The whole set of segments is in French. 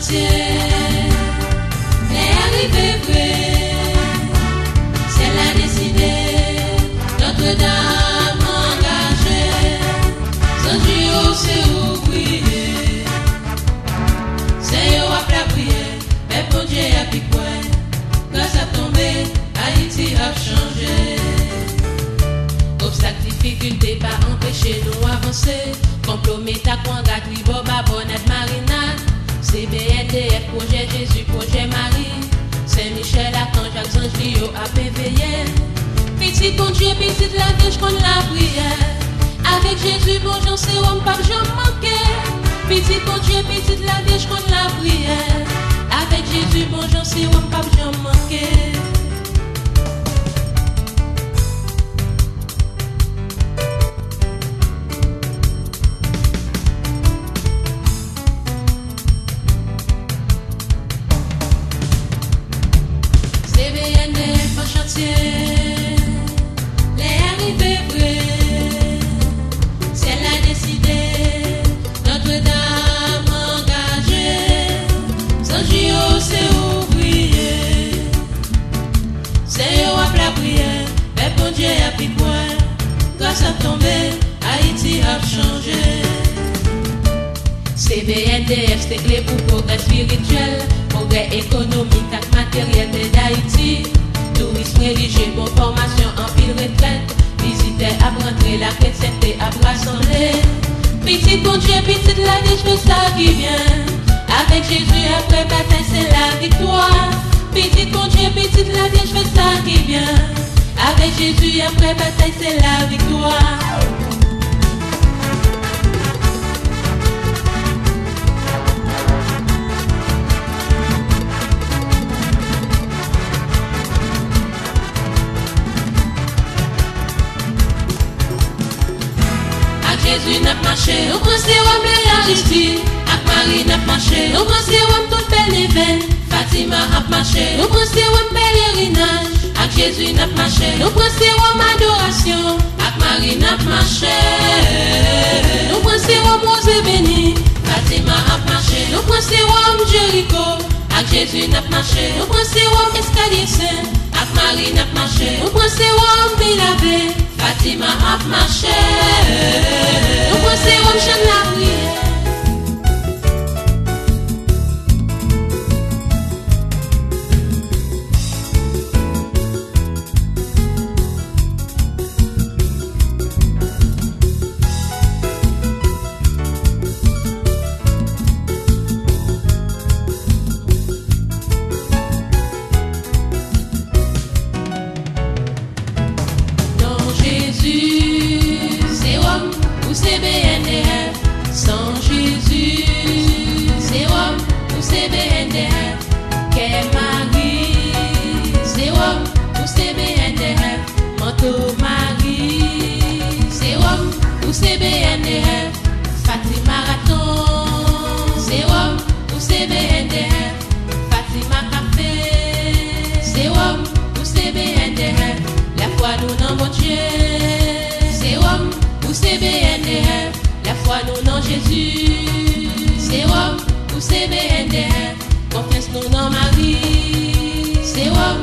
C'est la décidée notre dame engagée. Son Dieu, c'est où il est. C'est au raplap, et bon Dieu a piqué. Quand ça tombe, Haïti a changé. Obstacle, difficulté pas empêché nous avancer. Complomise à quoi d'accueil à bonne. CBNDF, projet Jésus, projet Marie, Saint-Michel, Archange, Jacques-Ange, Rio, APVL. Petit bon Dieu, petit la vierge qu'on la prière. Avec Jésus, bon Jean, c'est on pas j'en manquer. Petit bon Dieu, petit la vierge qu'on la prière. Avec Jésus, bon Jean, c'est on pas j'en manquer. Grâce à tomber, Haïti a changé. CBNDF, c'est clé pour progrès spirituel, progrès économique et matériel d'Haïti. Tourisme religieux, bon formation en pile retraite. Visiteurs à rentrer, la chrétienté à rassembler. Petit bon Dieu, petite la vie, je ça qui vient. Avec Jésus, après bataille, c'est la victoire. Qui vient. Avec Jésus, après bataille, c'est la victoire. Jésus n'a marché, au prince roi la justice. Ak Marie n'a marché, au prince roi tout bel. Fatima a marché, au prince roi pèlerinage. Ak Jezu nap mache. Nou prense wom adorasyon. Ak Mari nap mache. Nou prense wom Rose Beni Fatima ap mache. Nou prense wom Jericho. Ak Jezu nap mache. Nou prense wom Eskalye Sen Ak Mari nap mache. Nou prense wom Bilave Fatima ap mache. Nou prense wom ou CBNDR, Fatih Marathon, Zéro, ou CBNDR, Fatima Café, Zéro, ou CBNDR, la foi nous non mon Dieu, Zéro, ou CBNDR, la foi nous non Jésus, Zéro, ou CBNDR, confiance nous non Marie, Zéro,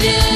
still